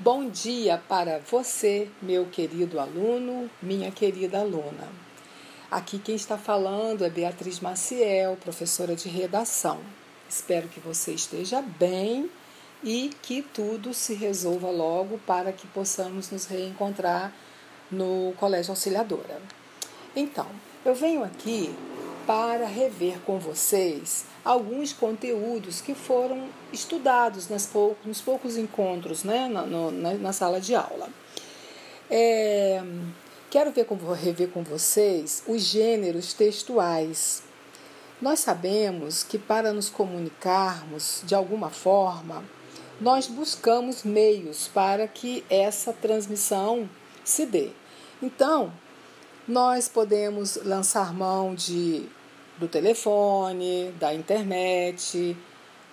Bom dia para você, meu querido aluno, minha querida aluna. Aqui quem está falando é Beatriz Maciel, professora de redação. Espero que você esteja bem e que tudo se resolva logo para que possamos nos reencontrar no Colégio Auxiliadora. Então, eu venho aqui para rever com vocês alguns conteúdos que foram estudados nas pou, nos poucos encontros né, na, no, na, na sala de aula. É, quero ver com, rever com vocês os gêneros textuais. Nós sabemos que para nos comunicarmos de alguma forma, nós buscamos meios para que essa transmissão se dê. Então, nós podemos lançar mão de do telefone, da internet,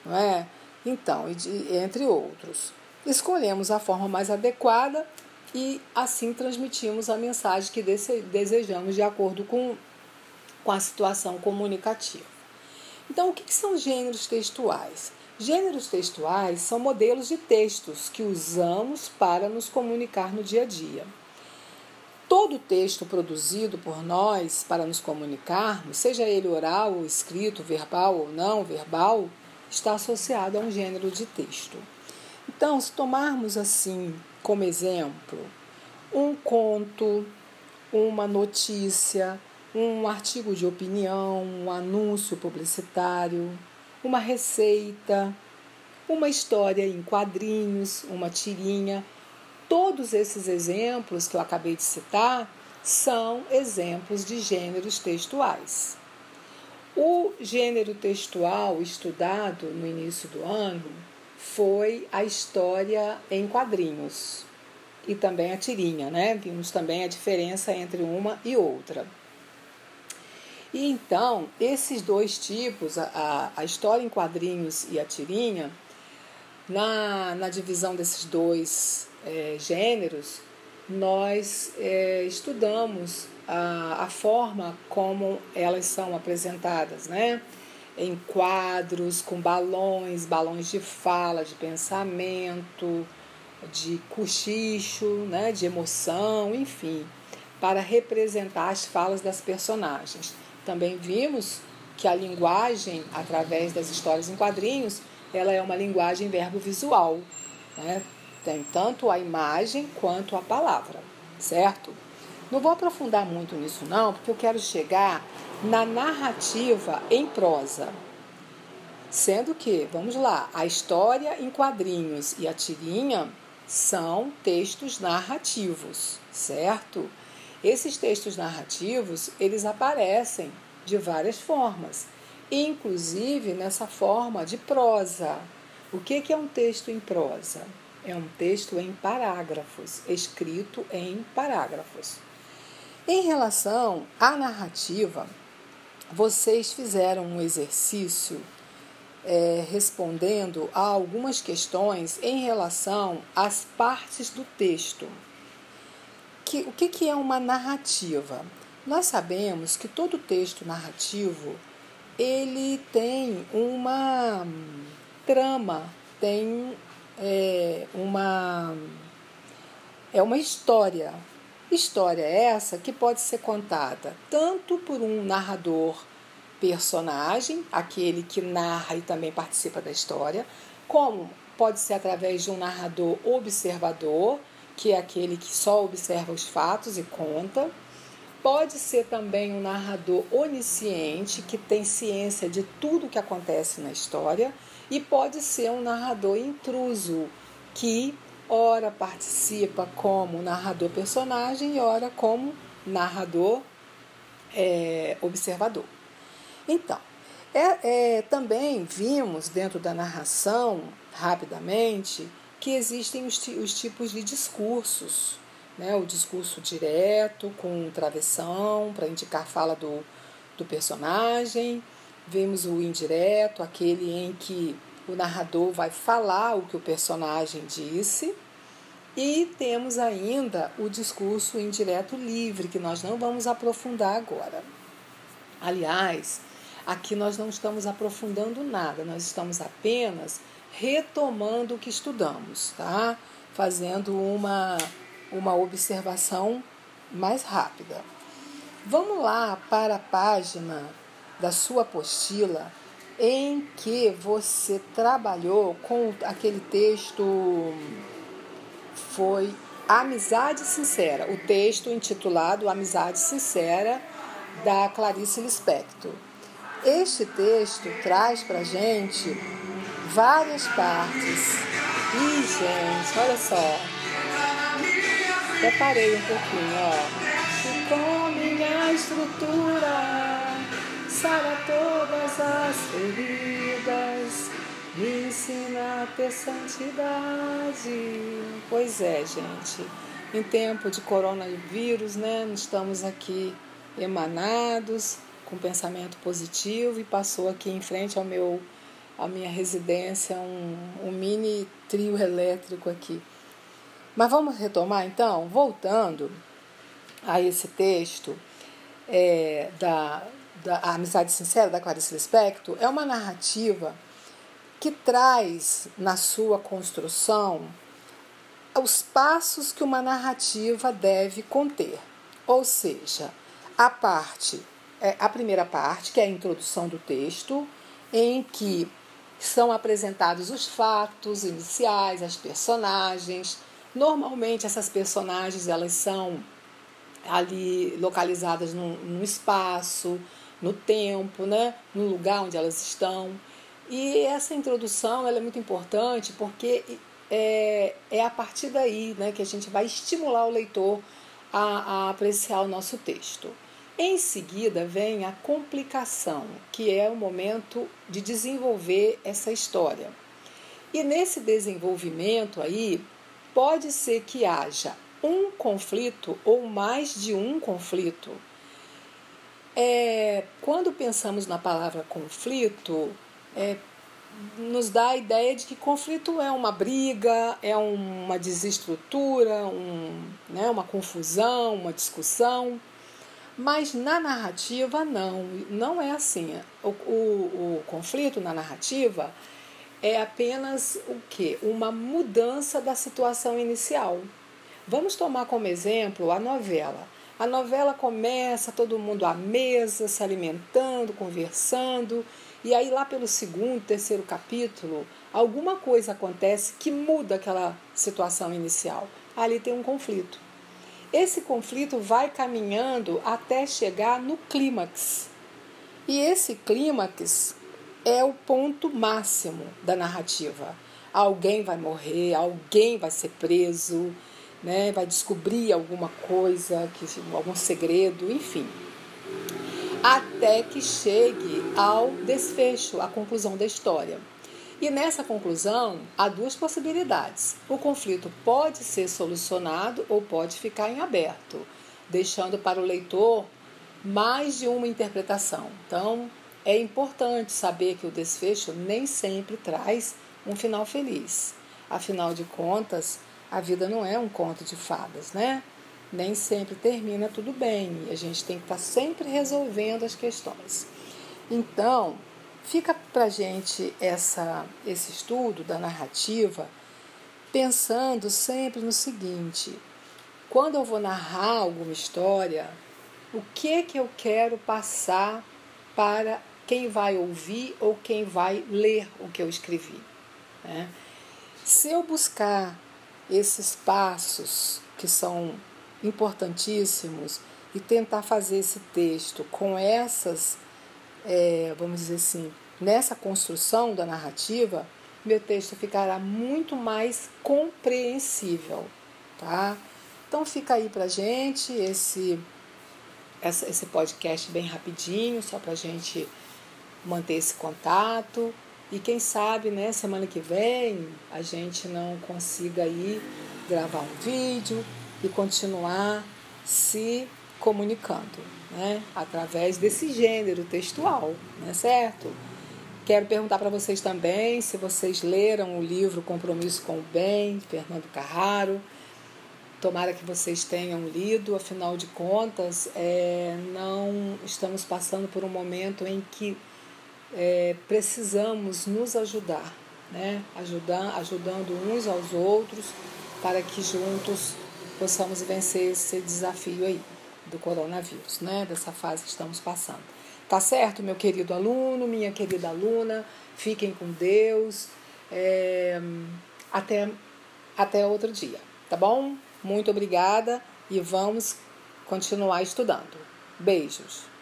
não é? Então, entre outros. Escolhemos a forma mais adequada e assim transmitimos a mensagem que desejamos de acordo com, com a situação comunicativa. Então, o que são gêneros textuais? Gêneros textuais são modelos de textos que usamos para nos comunicar no dia a dia. Todo texto produzido por nós para nos comunicarmos, seja ele oral ou escrito, verbal ou não verbal, está associado a um gênero de texto. Então, se tomarmos assim como exemplo um conto, uma notícia, um artigo de opinião, um anúncio publicitário, uma receita, uma história em quadrinhos, uma tirinha, Todos esses exemplos que eu acabei de citar são exemplos de gêneros textuais. O gênero textual estudado no início do ano foi a história em quadrinhos e também a tirinha, né? Vimos também a diferença entre uma e outra. E então, esses dois tipos, a, a história em quadrinhos e a tirinha, na, na divisão desses dois é, gêneros, nós é, estudamos a, a forma como elas são apresentadas, né? Em quadros, com balões, balões de fala, de pensamento, de cochicho, né? de emoção, enfim, para representar as falas das personagens. Também vimos que a linguagem, através das histórias em quadrinhos, ela é uma linguagem verbo-visual, né? Tem tanto a imagem quanto a palavra, certo? Não vou aprofundar muito nisso não, porque eu quero chegar na narrativa em prosa. Sendo que, vamos lá, a história em quadrinhos e a tirinha são textos narrativos, certo? Esses textos narrativos, eles aparecem de várias formas, inclusive nessa forma de prosa. O que é um texto em prosa? É um texto em parágrafos, escrito em parágrafos. Em relação à narrativa, vocês fizeram um exercício é, respondendo a algumas questões em relação às partes do texto. Que, o que, que é uma narrativa? Nós sabemos que todo texto narrativo ele tem uma trama, tem é uma, é uma história. História essa que pode ser contada tanto por um narrador personagem, aquele que narra e também participa da história, como pode ser através de um narrador observador, que é aquele que só observa os fatos e conta. Pode ser também um narrador onisciente, que tem ciência de tudo o que acontece na história e pode ser um narrador intruso que ora participa como narrador personagem e ora como narrador é, observador. Então, é, é, também vimos dentro da narração, rapidamente, que existem os, os tipos de discursos. Né? O discurso direto, com travessão, para indicar fala do, do personagem Vemos o indireto, aquele em que o narrador vai falar o que o personagem disse. E temos ainda o discurso indireto livre, que nós não vamos aprofundar agora. Aliás, aqui nós não estamos aprofundando nada, nós estamos apenas retomando o que estudamos, tá? Fazendo uma, uma observação mais rápida. Vamos lá para a página da sua apostila em que você trabalhou com aquele texto foi Amizade Sincera, o texto intitulado Amizade Sincera da Clarice Lispector. Este texto traz para gente várias partes. E gente, olha só. Preparei um pouquinho, ó. Com minha estrutura sara todas as feridas, me ensina a ter santidade. Pois é, gente. Em tempo de coronavírus, né? Estamos aqui emanados com pensamento positivo e passou aqui em frente ao meu à minha residência um, um mini trio elétrico aqui. Mas vamos retomar então, voltando a esse texto é, da, da Amizade Sincera da Clarice Lispector, é uma narrativa que traz na sua construção os passos que uma narrativa deve conter. Ou seja, a parte, é, a primeira parte, que é a introdução do texto, em que são apresentados os fatos iniciais, as personagens. Normalmente essas personagens elas são ali localizadas num, num espaço, no tempo, né? no lugar onde elas estão. E essa introdução ela é muito importante porque é, é a partir daí né, que a gente vai estimular o leitor a, a apreciar o nosso texto. Em seguida vem a complicação, que é o momento de desenvolver essa história. E nesse desenvolvimento aí, pode ser que haja um conflito ou mais de um conflito. É, quando pensamos na palavra conflito, é, nos dá a ideia de que conflito é uma briga, é uma desestrutura, um, né, uma confusão, uma discussão. Mas na narrativa, não, não é assim. O, o, o conflito na narrativa é apenas o que? Uma mudança da situação inicial. Vamos tomar como exemplo a novela. A novela começa todo mundo à mesa, se alimentando, conversando, e aí lá pelo segundo, terceiro capítulo, alguma coisa acontece que muda aquela situação inicial. Ali tem um conflito. Esse conflito vai caminhando até chegar no clímax. E esse clímax é o ponto máximo da narrativa. Alguém vai morrer, alguém vai ser preso, né? vai descobrir alguma coisa, algum segredo, enfim. Até que chegue ao desfecho, à conclusão da história. E nessa conclusão, há duas possibilidades. O conflito pode ser solucionado ou pode ficar em aberto, deixando para o leitor mais de uma interpretação. Então, é importante saber que o desfecho nem sempre traz um final feliz. Afinal de contas, a vida não é um conto de fadas, né? Nem sempre termina tudo bem e a gente tem que estar sempre resolvendo as questões. Então, Fica para gente essa, esse estudo da narrativa pensando sempre no seguinte: quando eu vou narrar alguma história, o que que eu quero passar para quem vai ouvir ou quem vai ler o que eu escrevi? Né? Se eu buscar esses passos que são importantíssimos e tentar fazer esse texto com essas é, vamos dizer assim, nessa construção da narrativa, meu texto ficará muito mais compreensível, tá? Então fica aí pra gente esse esse podcast bem rapidinho, só pra gente manter esse contato. E quem sabe, né, semana que vem a gente não consiga aí gravar um vídeo e continuar se comunicando né, através desse gênero textual, né, certo? Quero perguntar para vocês também se vocês leram o livro Compromisso com o Bem, de Fernando Carraro. Tomara que vocês tenham lido, afinal de contas, é, não estamos passando por um momento em que é, precisamos nos ajudar, né? ajudando, ajudando uns aos outros para que juntos possamos vencer esse desafio aí do coronavírus, né? dessa fase que estamos passando. Tá certo, meu querido aluno, minha querida aluna? Fiquem com Deus. É, até, até outro dia, tá bom? Muito obrigada e vamos continuar estudando. Beijos.